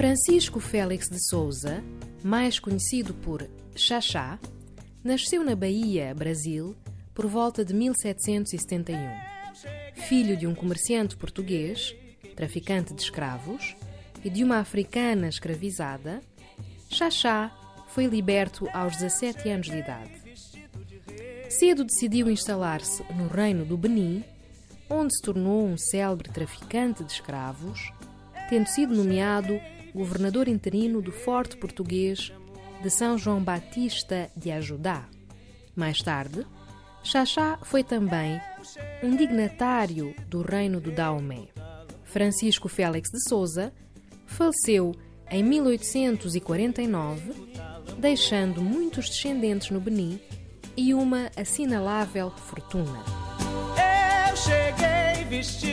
Francisco Félix de Souza, mais conhecido por Xaxá, nasceu na Bahia, Brasil, por volta de 1771. Filho de um comerciante português, traficante de escravos, e de uma africana escravizada, Xaxá foi liberto aos 17 anos de idade. Cedo decidiu instalar-se no reino do Benin, onde se tornou um célebre traficante de escravos, tendo sido nomeado governador interino do forte português de São João Batista de Ajudá. Mais tarde, Xaxá foi também um dignatário do reino do Daomé. Francisco Félix de Souza faleceu em 1849, deixando muitos descendentes no Benin e uma assinalável fortuna. Eu cheguei vestido